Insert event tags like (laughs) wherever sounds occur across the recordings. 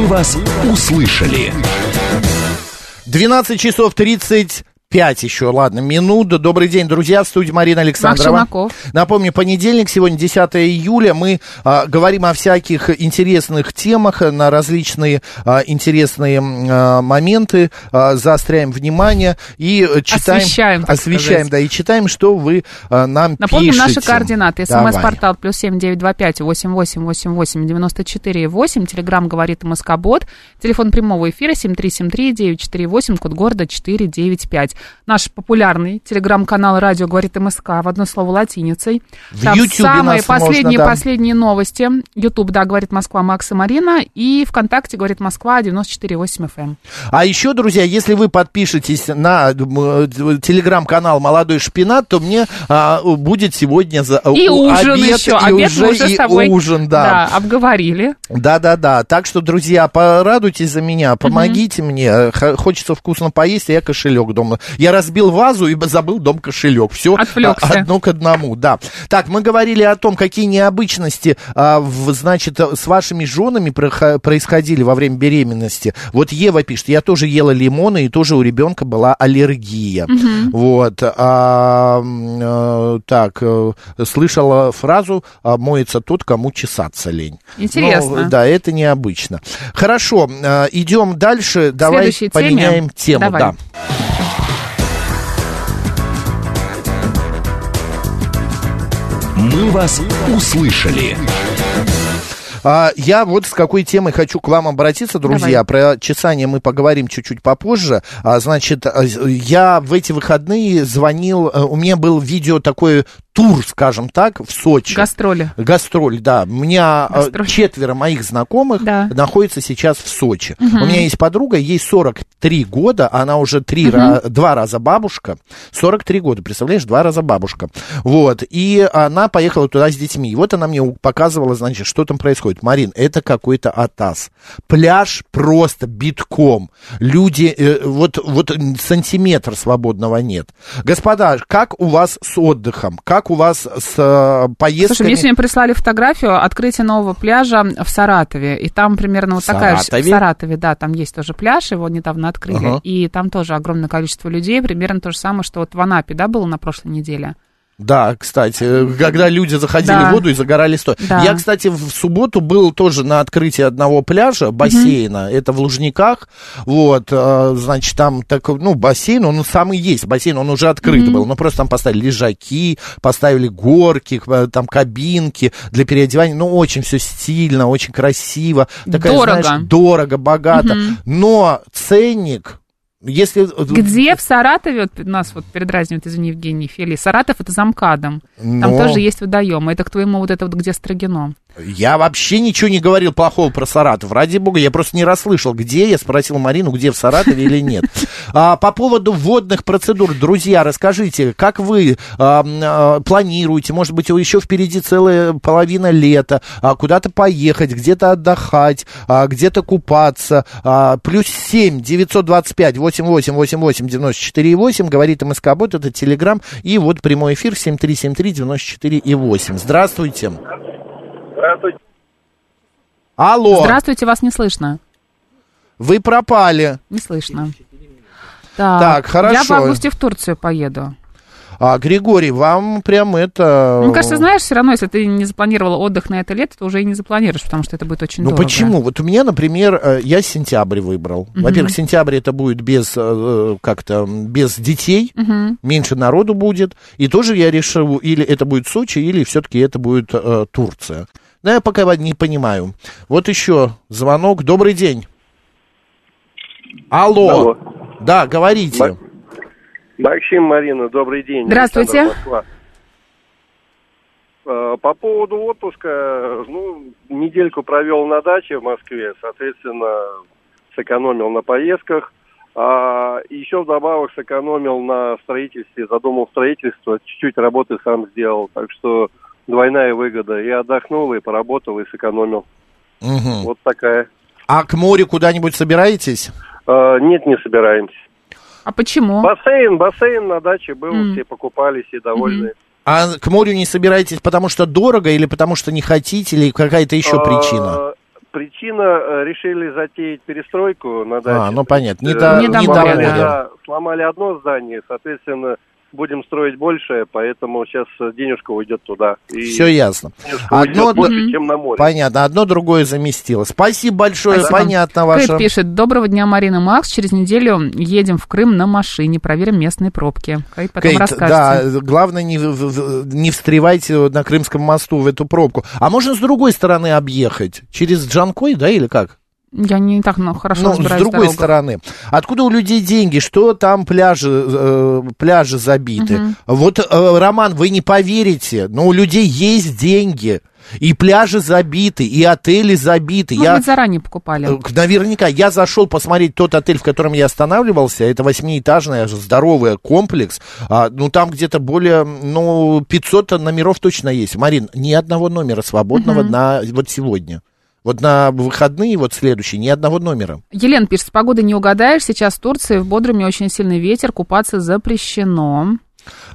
Мы вас услышали. 12 часов 30 Пять еще, ладно, минут. Добрый день, друзья, в студии Марина Александрова. Макс Напомню, понедельник, сегодня 10 июля. Мы а, говорим о всяких интересных темах, на различные а, интересные а, моменты, а, заостряем внимание и читаем... Освещаем, Освещаем, да, и читаем, что вы а, нам Напомним пишете. наши координаты. СМС-портал плюс семь девять два пять восемь восемь восемь восемь девяносто четыре восемь. Телеграмм говорит Москобот. Телефон прямого эфира семь три семь три девять четыре восемь. Код города четыре девять пять наш популярный телеграм-канал «Радио говорит МСК» в одно слово латиницей. В Там YouTube самые нас последние, можно, да. последние новости. Ютуб, да, говорит Москва, Макс и Марина. И ВКонтакте говорит Москва, 94,8 FM. А еще, друзья, если вы подпишетесь на м, телеграм-канал «Молодой шпинат», то мне а, будет сегодня за, И ужин обед, еще. и Обед уже, уже и с тобой ужин, да. да, обговорили. Да-да-да. Так что, друзья, порадуйтесь за меня, помогите мне. Х- Хочется вкусно поесть, а я кошелек дома. Я разбил вазу и забыл дом кошелек. Все Отвлекся. одно к одному, да. Так, мы говорили о том, какие необычности, а, в- значит, с вашими женами происходили во время беременности. Вот Ева пишет, я тоже ела лимоны, и тоже у ребенка была аллергия. Вот. А, э, так, э, слышала фразу а, «моется тот, кому чесаться лень». Интересно. Ну, да, это необычно. Хорошо, э, идем дальше. Давай следующей теме? поменяем тему. Давай. Да. «Мы вас услышали». А, я вот с какой темой хочу к вам обратиться, друзья. Про чесание мы поговорим чуть-чуть попозже. А, значит, а, я в эти выходные звонил, э, у меня был видео такой тур, скажем так, в Сочи. Гастроли. Гастроль, да. У меня э, Гастроль. четверо моих знакомых Да. находятся сейчас в Сочи. У меня есть подруга, ей 43 года, она уже три ра- два раза бабушка. 43 года, представляешь, два раза бабушка. Вот, и она поехала туда с детьми. И вот она мне показывала, значит, что там происходит. Марин, это какой-то атас. Пляж просто битком. Люди, э, вот, вот сантиметр свободного нет. Господа, как у вас с отдыхом? Как у вас с э, поездками? Слушай, мне сегодня прислали фотографию открытия нового пляжа в Саратове. И там примерно вот В такая же... Саратове? В Саратове, да, там есть тоже пляж, его недавно открыли. Ага. И там тоже огромное количество людей. Примерно то же самое, что вот в Анапе, да, было на прошлой неделе. Да, кстати, когда люди заходили Да. в воду и загорали стоя. Да. Я, кстати, в субботу был тоже на открытии одного пляжа, бассейна, это в Лужниках, вот, э, значит, там такой, ну, бассейн, он сам и есть, бассейн, он уже открыт был, но просто там поставили лежаки, поставили горки, э, там кабинки для переодевания, ну, очень все стильно, очень красиво. Такая, Дорого. знаешь, дорого, богато, но ценник... Если... Где в Саратове, вот нас вот передразнивает, извини, Евгений Фели, Саратов это за МКАДом. Там Но- тоже есть водоем. Это к твоему вот это вот где Строгино. Я вообще ничего не говорил плохого про Саратов. Ради бога, я просто не расслышал, где. Я спросил Марину, где в Саратове или нет. (laughs) А, по поводу водных процедур, друзья, расскажите, как вы а, а, планируете, может быть, еще впереди целая половина лета, а, куда-то поехать, где-то отдыхать, а, где-то купаться. А, плюс 7 925 88 88 94 8, говорит МСК Бот, это Телеграм, и вот прямой эфир 7373 94 и 8. Здравствуйте. Здравствуйте. Алло, Здравствуйте, вас не слышно. вы пропали. Не слышно. Так, Так, хорошо. Я в августе в Турцию поеду. А, Григорий, вам прям это... Мне кажется, знаешь, все равно, если ты не запланировала отдых на это лето, то уже и не запланируешь, потому что это будет очень Ну дорого. почему? Вот у меня, например, э, я сентябрь выбрал. Во-первых, сентябрь это будет без э, как-то без детей, меньше народу будет. И тоже я решил, или это будет Сочи, или все-таки это будет э, Турция. Но я пока не понимаю. Вот еще звонок. Добрый день. Алло. Алло. Да, говорите. Ма- Максим, Марина, добрый день. Здравствуйте. Э, По поводу отпуска, ну, недельку провел на даче в Москве, соответственно, сэкономил на поездках. А еще вдобавок сэкономил на строительстве, задумал строительство, чуть-чуть работы сам сделал. Так что двойная выгода. И отдохнул, и поработал, и сэкономил. Мгм. Вот такая. А к морю куда-нибудь собираетесь? Э, Нет, не собираемся. А почему? Бассейн, бассейн на даче был, М. все покупались и довольны. А к морю не собираетесь, потому что дорого, или потому что не хотите, или какая-то еще А, причина? Причина, э, решили затеять перестройку на даче. А, ну понятно, не, Э, до, Не не домой, доводим. да. да, сломали одно здание, соответственно, будем строить большее, поэтому сейчас денежка уйдет туда. И Все ясно. Одно уйдет больше, чем на море. Понятно, одно другое заместило. Спасибо большое, Спасибо. понятно Кэт ваше. пишет, доброго дня, Марина Макс, через неделю едем в Крым на машине, проверим местные пробки. Кэт потом Кейт, расскажете. да, главное не, не встревайте на Крымском мосту в эту пробку. А можно с другой стороны объехать? Через Джанкой, да, или как? Я не так ну, хорошо Ну, с разбираюсь другой дорогах. стороны. Откуда у людей деньги? Что там пляжи, э, пляжи забиты? Мгм. Вот, э, Роман, вы не поверите, но у людей есть деньги. И пляжи забиты, и отели забиты. Может Я, быть, заранее покупали. э, Наверняка. Я зашел посмотреть тот отель, в котором я останавливался. Это восьмиэтажный здоровый комплекс. А, ну, там где-то более, ну, 500 номеров точно есть. Марин, ни одного номера свободного Мгм. на вот сегодня. Вот на выходные, вот следующие, ни одного номера. Елена пишет, с погодой не угадаешь, сейчас в Турции в Бодруме очень сильный ветер, купаться запрещено.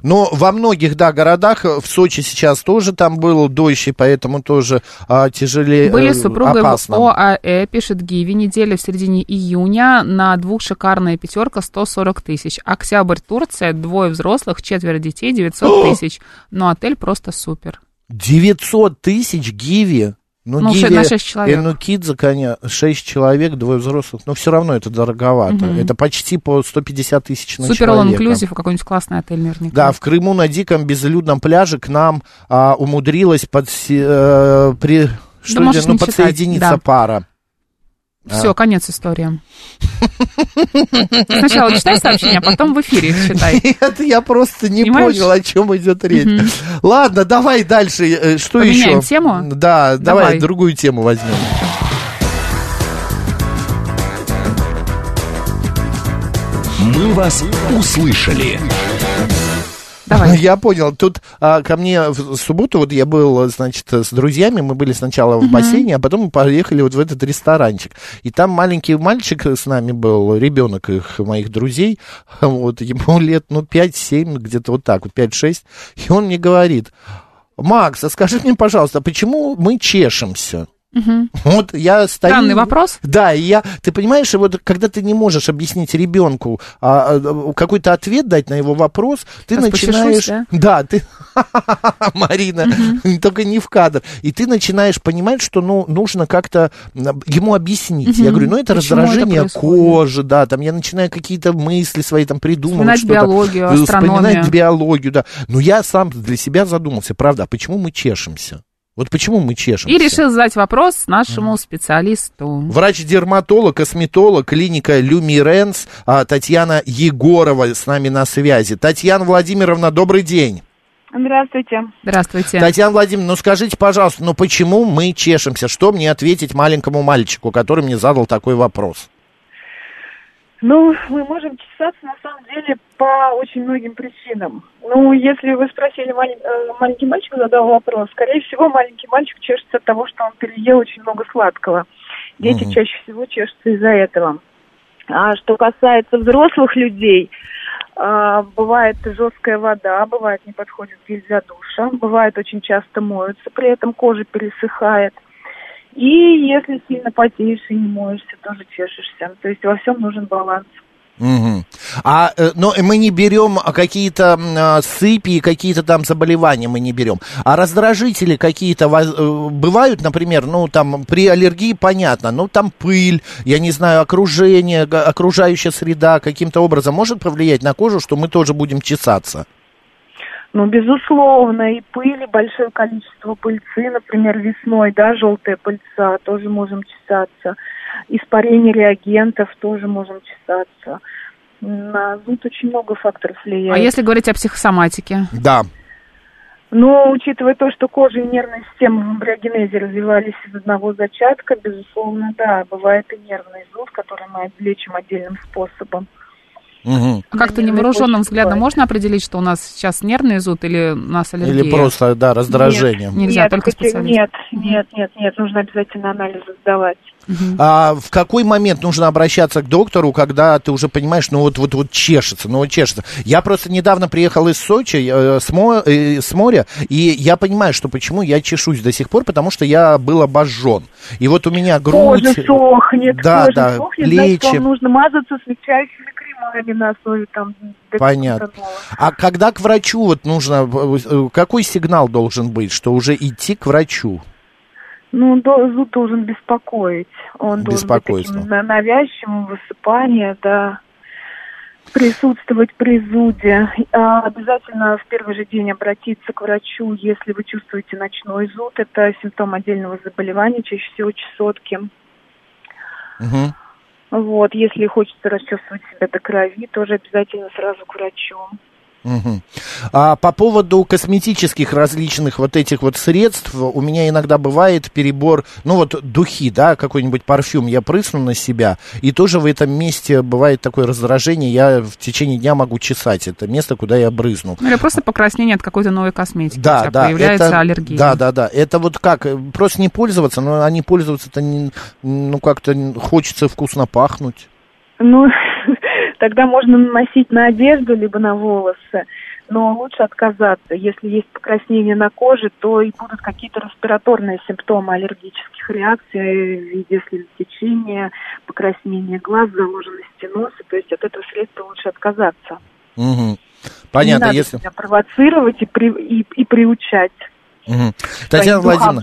Но во многих, да, городах, в Сочи сейчас тоже там был дождь, и поэтому тоже а, тяжелее, Были э, супругой опасно. в ОАЭ, пишет Гиви, неделя в середине июня, на двух шикарная пятерка 140 тысяч. Октябрь, Турция, двое взрослых, четверо детей, 900 (gasps) тысяч. Но отель просто супер. 900 тысяч гиви. Ну, Ну, гиви, на шесть человек. э, ну, кидза, конечно, 6 человек, двое взрослых, но все равно это дороговато. Мгм. Это почти по 150 тысяч на Супер человека. inclusive, какой-нибудь классный отель наверняка. Да, в Крыму на диком безлюдном пляже к нам а, умудрилась подсе- э, при, что можешь ли, ну, подсоединиться да. пара. Все, конец истории. Сначала читай сообщение, а потом в эфире их читай. Нет, я просто не Понимаешь? понял, о чем идет речь. Ладно, давай дальше. э, Что Поменяем еще? тему? Да, давай. Давай. другую тему возьмем. «Мы вас услышали». Давай. Я понял. Тут а, ко мне в субботу, вот я был, значит, с друзьями, мы были сначала в бассейне, а потом мы поехали вот в этот ресторанчик. И там маленький мальчик с нами был, ребенок их, моих друзей, (laughs) вот, ему лет, ну, 5-7, где-то вот так вот, 5-6, и он мне говорит, Макс, а скажи мне, пожалуйста, а почему мы чешемся? Мгм. Вот я стою... Странный вопрос. Да, и я, ты понимаешь, вот когда ты не можешь объяснить ребенку а, а, какой-то ответ дать на его вопрос, ты Сейчас начинаешь, почешусь, да, ты, (laughs) Марина, (laughs) только не в кадр, и ты начинаешь понимать, что ну нужно как-то ему объяснить. Я Мгм. говорю, ну это Почему это раздражение происходит? кожи, да, там я начинаю какие-то мысли свои там придумывать, Вспоминать биологию, астрономию. вспоминать биологию, да. Но я сам для себя задумался, правда, а почему мы чешемся? Вот почему мы чешемся? И решил задать вопрос нашему специалисту. Врач-дерматолог, косметолог, клиника Люмиренс, а, Татьяна Егорова с нами на связи. Татьяна Владимировна, добрый день. Здравствуйте. Здравствуйте. Татьяна Владимировна, ну скажите, пожалуйста, ну почему мы чешемся? Что мне ответить маленькому мальчику, который мне задал такой вопрос? Ну, мы можем чесаться на самом очень многим причинам. Ну, если вы спросили, малень- э, маленький мальчик задал вопрос, скорее всего, маленький мальчик чешется от того, что он переел очень много сладкого. Дети Мгм. чаще всего чешутся из-за этого. А что касается взрослых людей, а, бывает жесткая вода, бывает не подходит гель для душа, бывает очень часто моются, при этом кожа пересыхает. И если сильно потеешь и не моешься, тоже чешешься. То есть во всем нужен баланс. Мгм. А, э, но мы не берем а, какие-то а, сыпи, какие-то там заболевания мы не берем. А раздражители какие-то э, бывают, например, ну там при аллергии понятно, ну там пыль, я не знаю, окружение, окружающая среда каким-то образом может повлиять на кожу, что мы тоже будем чесаться. Ну, безусловно, и пыли, большое количество пыльцы, например, весной, да, желтая пыльца, тоже можем чесаться. Испарение реагентов тоже можем чесаться. На зуд очень много факторов влияет. А если говорить о психосоматике? Да. Но, учитывая то, что кожа и нервная система в эмбриогенезе развивались из одного зачатка, безусловно, да, бывает и нервный зуд, который мы лечим отдельным способом. Мгм. А как-то невооруженным взглядом можно определить, что у нас сейчас нервный зуд или у нас аллергия? Или просто, да, раздражение. Нет. Нельзя, только хотя- специалист. Нет, нет, нет, нет, нужно обязательно анализы сдавать. А в какой момент нужно обращаться к доктору, когда ты уже понимаешь, ну вот вот вот чешется, ну вот чешется. Я просто недавно приехал из Сочи, э, с, мо- э, с моря, и я понимаю, что почему я чешусь до сих пор, потому что я был обожжен. И вот у меня грудь... Кожа сохнет, да, кожа да, сохнет, значит, плечи. вам нужно мазаться смягчающими кремами на основе там Понятно. А когда к врачу вот нужно, какой сигнал должен быть, что уже идти к врачу? Ну, зуд должен беспокоить. Он должен быть таким на- навязчивым, высыпание, да. Присутствовать при зуде. А, обязательно в первый же день обратиться к врачу, если вы чувствуете ночной зуд. Это симптом отдельного заболевания, чаще всего чесотки. Мгм. Вот, если хочется расчувствовать себя до крови, тоже обязательно сразу к врачу. Мгм. А по поводу косметических различных вот этих вот средств, у меня иногда бывает перебор, ну вот духи, да, какой-нибудь парфюм я прысну на себя, и тоже в этом месте бывает такое раздражение, я в течение дня могу чесать это место, куда я брызну. Ну, или просто покраснение от какой-то новой косметики. Да, да, появляется это, аллергия. Да, да, да. Это вот как, э, просто не пользоваться, но они пользоваться-то, не, ну, как-то хочется вкусно пахнуть. Ну, (laughs) тогда можно наносить на одежду, либо на волосы, но лучше отказаться. Если есть покраснение на коже, то и будут какие-то респираторные симптомы аллергических реакций в виде слезотечения, покраснения глаз, заложенности носа. То есть от этого средства лучше отказаться. Мгм. Понятно, Не надо если... себя провоцировать и, при- и, и приучать. Мгм. Татьяна духам Владимировна.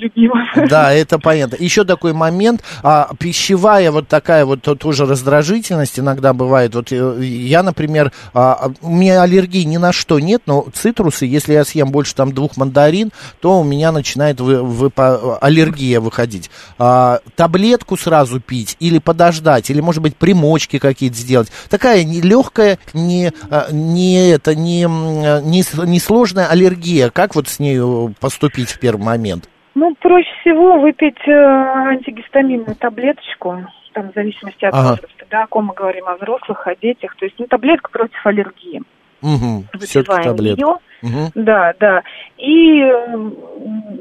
(laughs) Да, это понятно. Еще такой момент, а, пищевая вот такая вот то- тоже раздражительность иногда бывает. Вот э, я, например, а, а, у меня аллергии ни на что нет, но цитрусы, если я съем больше там двух мандарин, то у меня начинает вы- выпа- аллергия выходить. А, таблетку сразу пить или подождать, или, может быть, примочки какие-то сделать. Такая не легкая, не, а, не, это, не, не, не сложная аллергия. Как вот с нею поступить в первый момент? Ну, проще всего выпить э, антигистаминную таблеточку, там, в зависимости от Ага. возраста, да, о ком мы говорим, о взрослых, о детях. То есть, ну, таблетка против аллергии. Угу, все-таки Выпиваем таблетки. ее, Мгм. да, да. И м,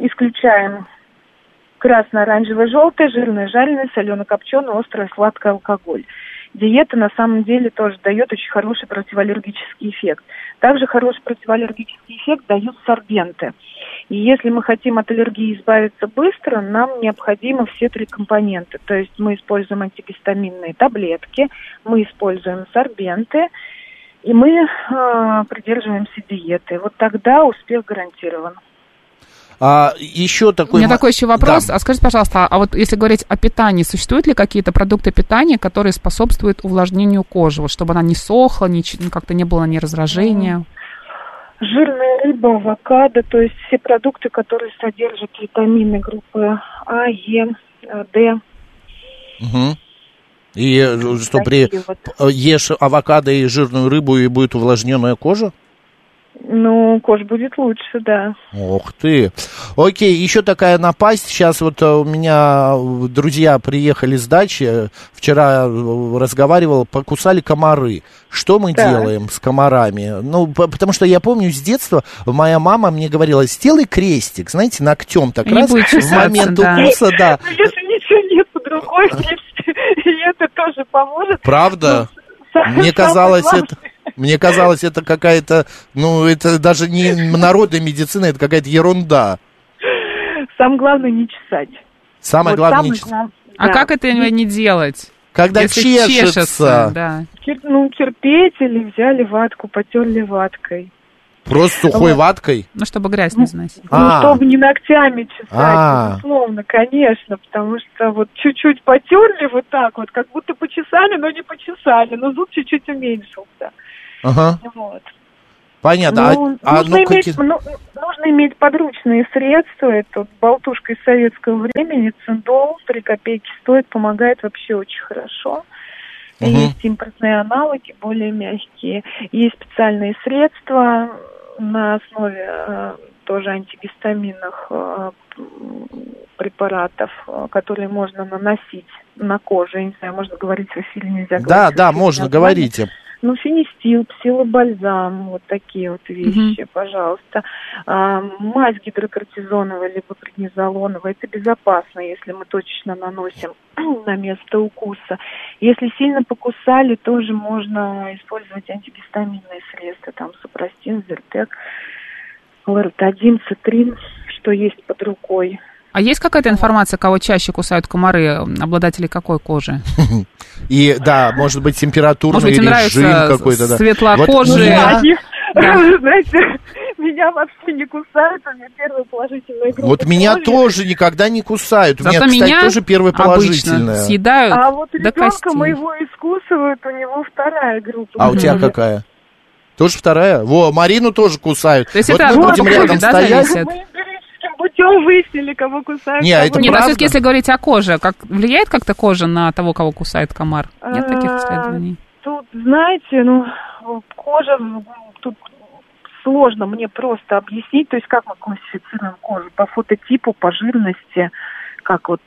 исключаем красно-оранжевое, желтое, жирное, жареное, солено-копченое, острое, сладкое алкоголь. Диета на самом деле тоже дает очень хороший противоаллергический эффект. Также хороший противоаллергический эффект дают сорбенты. И если мы хотим от аллергии избавиться быстро, нам необходимы все три компонента. То есть мы используем антигистаминные таблетки, мы используем сорбенты, и мы э, придерживаемся диеты. Вот тогда успех гарантирован. А, еще У такой... меня мо- такой еще вопрос. Да. А скажите, пожалуйста, а вот если говорить о питании, существуют ли какие-то продукты питания, которые способствуют увлажнению кожи, вот чтобы она не сохла, не, ну, как-то не было ни раздражения? Жирная рыба, авокадо, то есть все продукты, которые содержат витамины группы А, Е, Д. Мгм. И э, что при вот. э, ешь авокадо и жирную рыбу и будет увлажненная кожа? Ну, кожа будет лучше, да. Ох ты. Окей, еще такая напасть. Сейчас вот э, у меня э, друзья приехали с дачи. Вчера э, разговаривал, покусали комары. Что мы Так. делаем с комарами? Ну, по- потому что я помню с детства, моя мама мне говорила, сделай крестик, знаете, ногтем так И не раз, будет в момент да. укуса, да. (laughs) Ну, если ничего нет под рукой, (laughs) это тоже поможет. Правда? Са- Мне казалось, это, мне казалось, это какая-то, ну, это даже не народная медицина, это какая-то ерунда. Самое главное не чесать. Самое Вот главное, самое не чесать. глав- А да. как это не делать? когда если чешется, да. Тер- Ну, терпеть или взяли ватку, потерли ваткой. просто сухой ваткой. Ну, чтобы грязь не заносить. Ну, А. чтобы не ногтями чесать, А. безусловно, конечно, потому что вот чуть-чуть потерли вот так вот, как будто почесали, но не почесали, но зуб чуть-чуть уменьшился. Ага, Вот. понятно. Ну, а, а, нужно, ну, иметь, ну, нужно иметь подручные средства. Это болтушка из советского времени, циндол, 3 копейки стоит, помогает вообще очень хорошо. Мгм. Есть импортные аналоги, более мягкие. Есть специальные средства на основе э, тоже антигистаминных э, препаратов, э, которые можно наносить на кожу. Я не знаю, можно говорить в эфире, нельзя Да, говорить да, эфире можно, название. говорите. Ну, фенистил, псилобальзам, вот такие вот вещи, пожалуйста. А, мазь гидрокортизоновая либо преднизолоновая, это безопасно, если мы точечно наносим (clears throat) на место укуса. Если сильно покусали, тоже можно использовать антигистаминные средства, там супрастин, зертек, лоротадин, цитрин, что есть под рукой. А есть какая-то информация, кого чаще кусают комары, обладатели какой кожи? И да, может быть им режим нравится какой-то. Да. светлокожие. (laughs) Вы знаете, меня вообще не кусают, у меня первая положительная группа вот меня тоже никогда не кусают. У меня, кстати, тоже первая положительная. съедают А вот ребенка моего искусывают, у него вторая группа. А у тебя какая? Тоже вторая? Во, Марину тоже кусают. То есть вот это мы будем рядом да, стоять. зависит? Путем выяснили, кого кусают. Не, а кого это Нет, а правда? все-таки если говорить о коже, как влияет как-то кожа на того, кого кусает комар? Нет таких А, исследований? Тут, знаете, ну, кожа, ну, тут сложно мне просто объяснить, то есть как мы классифицируем кожу, по фототипу, по жирности, как вот...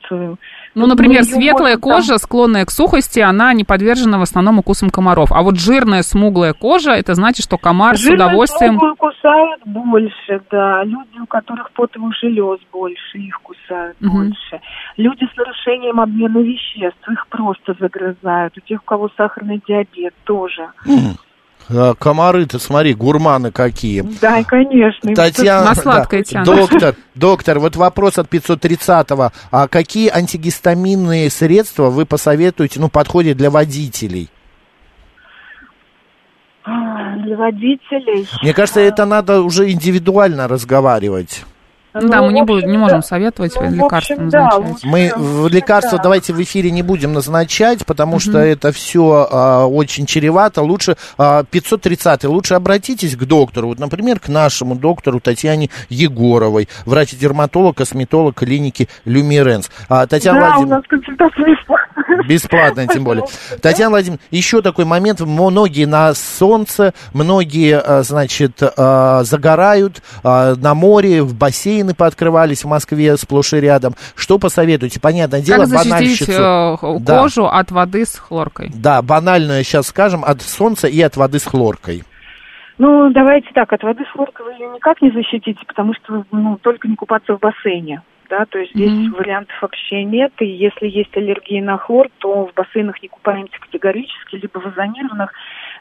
Ну, например, её светлая можем там- кожа, склонная к сухости, она не подвержена в основном укусам комаров. А вот жирная, смуглая кожа, это значит, что комар с Жирную удовольствием... смуглую кусают больше, да. Люди, у которых потовых желез больше, их кусают Мгм. больше. Люди с нарушением обмена веществ, их просто загрызают. У тех, у кого сахарный диабет, тоже. А, Комары-то, смотри, гурманы какие. Да, конечно. Татьяна, На сладкое да, доктор, доктор, вот вопрос от 530-го. А какие антигистаминные средства вы посоветуете, ну, подходят для водителей? А, Для водителей. Мне кажется, это надо уже индивидуально разговаривать. Да, Ну, мы не, будем, не можем да. советовать Ну, в лекарства общем, да, назначать. лучше. Мы Да, в лекарства да. давайте в эфире не будем назначать, потому что это все очень чревато. Лучше а, 530 лучше обратитесь к доктору, вот, например, к нашему доктору Татьяне Егоровой, врач-дерматолог, косметолог клиники Люмиренс. А, Татьяна Да, у Владимировна, нас консультация бесплатная. Бесплатно, тем более. Татьяна Владимировна, еще такой момент. Многие на солнце, многие, а, значит, а, загорают а, на море, в бассейны пооткрывались в Москве сплошь и рядом. Что посоветуете? Понятное дело, Как банальщицу. э, Да. кожу от воды с хлоркой? Да, банальное сейчас скажем, от солнца и от воды с хлоркой. Ну, давайте так, от воды с хлоркой вы ее никак не защитите, потому что, ну, только не купаться в бассейне. Да, то есть здесь Мгм. вариантов вообще нет. И если есть аллергия на хлор, то в бассейнах не купаемся категорически, либо в озонированных,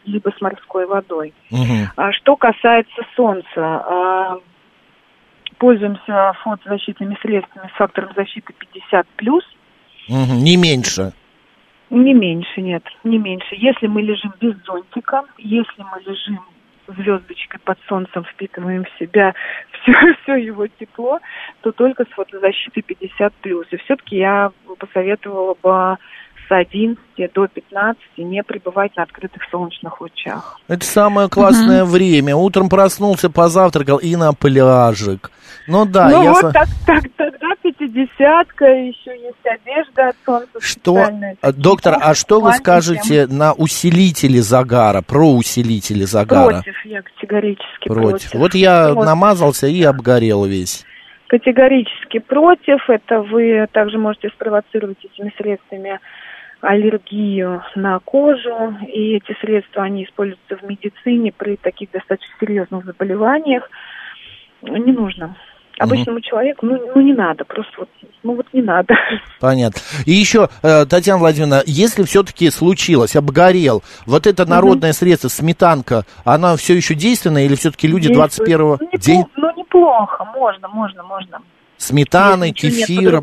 либо с морской водой. Мгм. А что касается солнца, а, пользуемся фотозащитными средствами с фактором защиты 50 Мгм. Не меньше. Не меньше, нет, не меньше. Если мы лежим без зонтика, если мы лежим звездочкой под солнцем, впитываем в себя (laughs) все, все его тепло, то только с фотозащитой 50 И все-таки я посоветовала бы с 11 до 15 не пребывать на открытых солнечных лучах. Это самое классное время. Утром проснулся, позавтракал и на пляжик. Ну да, ну я... вот так, так, тогда пятидесятка, еще есть одежда от солнца. Что, специальная, а, доктор, а что вы скажете на усилители загара, про усилители загара? Против, я категорически Против. против. Вот я Вот. намазался и обгорел весь. Категорически против. Это вы также можете спровоцировать этими средствами аллергию на кожу. И эти средства, они используются в медицине при таких достаточно серьезных заболеваниях. Не нужно. Обычному человеку, ну, ну не надо, просто вот, ну вот не надо. Понятно. И еще, э, Татьяна Владимировна, если все-таки случилось, обгорел, вот это народное средство, сметанка, она все еще действенна или все-таки люди Действует. 21 Ну, день Ну, неплохо, можно, можно, можно. сметаной, кефиром?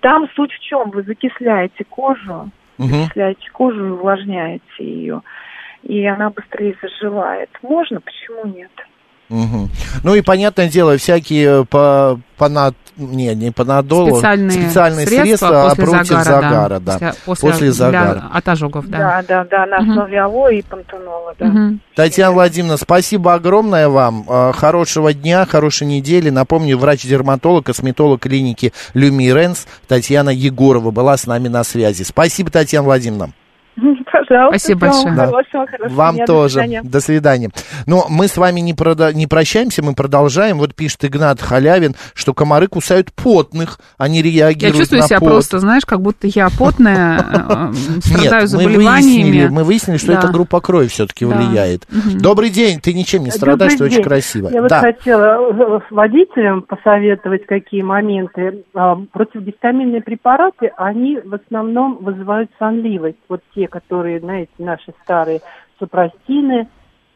Там суть в чем? Вы закисляете кожу, Мгм. закисляете кожу и увлажняете ее. И она быстрее заживает. Можно, почему нет? Мгм. Ну и понятное дело, всякие по, панад... не, не панадол, Специальные, средства, после против загара, загара, да. После, после, После для- загара. от ожогов, да. Да, да, да, на основе алоэ и пантенола, да. Мгм. Татьяна Владимировна, спасибо огромное вам. Э, Хорошего дня, хорошей недели. Напомню, врач-дерматолог, косметолог клиники Люмиренс Татьяна Егорова была с нами на связи. Спасибо, Татьяна Владимировна. (laughs) Пожалуйста. Спасибо большое. Да. Хорошего, хорошего Вам дня, до тоже. свидания. До свидания. Но мы с вами не, прода- не прощаемся, мы продолжаем. Вот пишет Игнат Халявин, что комары кусают потных, они Я реагируют чувствую на себя пот. просто, знаешь, как будто я потная, э, Нет, страдаю мы заболеваниями. выяснили, мы выяснили, что это группа крови все-таки влияет. Добрый день, ты ничем не страдаешь, ты очень красиво. Я вот да. хотела э, водителям посоветовать, какие моменты. А, Противогистаминные препараты, они в основном вызывают сонливость. Вот те, которые, знаете, наши старые супрастины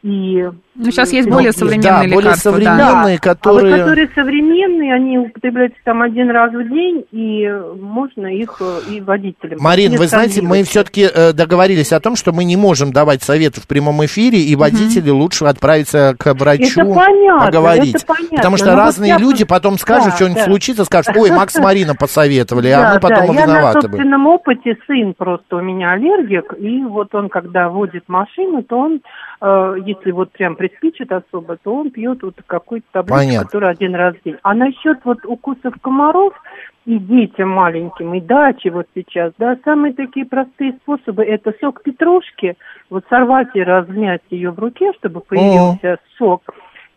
и... Ну, сейчас есть Ну, более да, современные более лекарства, да. современные. Да, которые- А вот которые современные, они употребляются там один раз в день, и можно их э, и водителям. Марин, вы знаете, мы все-таки договорились о том, что мы не можем давать советы в прямом эфире, и водители лучше отправиться к врачу, Это понятно, поговорить. это понятно. Потому что Но вот разные я люди потом скажут, Да, что-нибудь да. случится, скажут, ой, Макс с Марином посоветовали, а Да, мы потом да. Я на виноваты были. собственном опыте, сын просто у меня аллергик, и вот он, когда водит машину, то он, э, если вот прям приспичит особо, то он пьет вот какую-то таблетку, Понятно. которая один раз в день. А насчет вот укусов комаров и детям маленьким, и дачи вот сейчас, да, самые такие простые способы, это сок петрушки, вот сорвать и размять ее в руке, чтобы появился сок,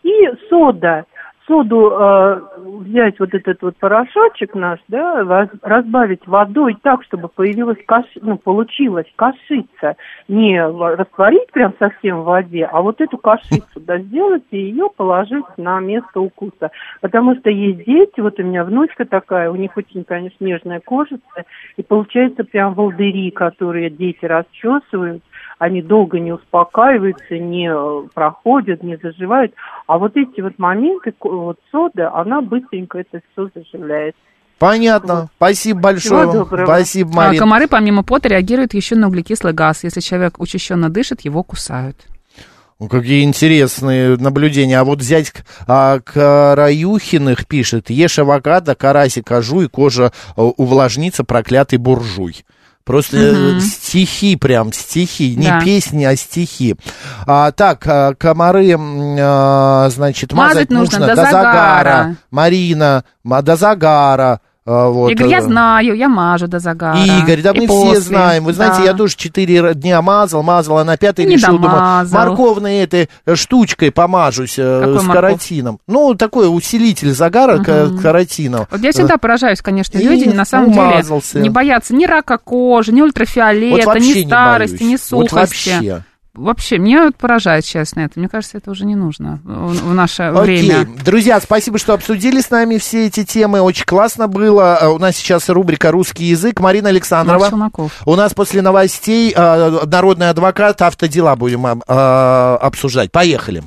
и сода. Соду э, взять вот этот вот порошочек наш, да, раз- разбавить водой так, чтобы появилась каш... ну, получилась кашица. Не растворить прям совсем в воде, а вот эту кашицу, да, сделать и ее положить на место укуса. Потому что есть дети, вот у меня внучка такая, у них очень, конечно, нежная кожица, и получается прям волдыри, которые дети расчесывают, они долго не успокаиваются, не э, проходят, не заживают. А вот эти вот моменты, вот сода, она быстренько это все заживляет. Понятно. Спасибо большое. Всего вам. доброго. Спасибо, А Марин. комары, помимо пота, реагируют еще на углекислый газ. Если человек учащенно дышит, его кусают. Ну, Какие интересные наблюдения. А вот взять а, Караюхиных пишет, ешь авокадо, карасик, и кожа э, увлажнится, проклятый буржуй. Просто э, стихи прям, стихи, не Да. песни, а стихи. А, так, а, комары, а, значит, мазать, Мазать нужно до загара. загара. Марина, ма- до загара. А, вот, Игорь, я э, знаю, я мажу до загара. Игорь, да И мы после, все знаем. Вы знаете, да. я тоже четыре дня мазал, мазал, а на пятый не решил, думаю, домазал. морковной этой э, штучкой помажусь э, Какой с морков? каротином. Ну, такой усилитель загара ка- каротином. Вот я всегда поражаюсь, конечно, И люди на самом умазался. деле не боятся ни рака кожи, ни Вот ультрафиолета, вообще ни не старости, боюсь. ни Вот сухости. вообще. Вообще, меня вот поражает, честно, это. Мне кажется, это уже не нужно в, в наше Окей. время. Друзья, спасибо, что обсудили с нами все эти темы. Очень классно было. А У нас сейчас рубрика «Русский язык». Марина Александрова. У нас после новостей э, народный адвокат, автодела будем э, обсуждать. Поехали.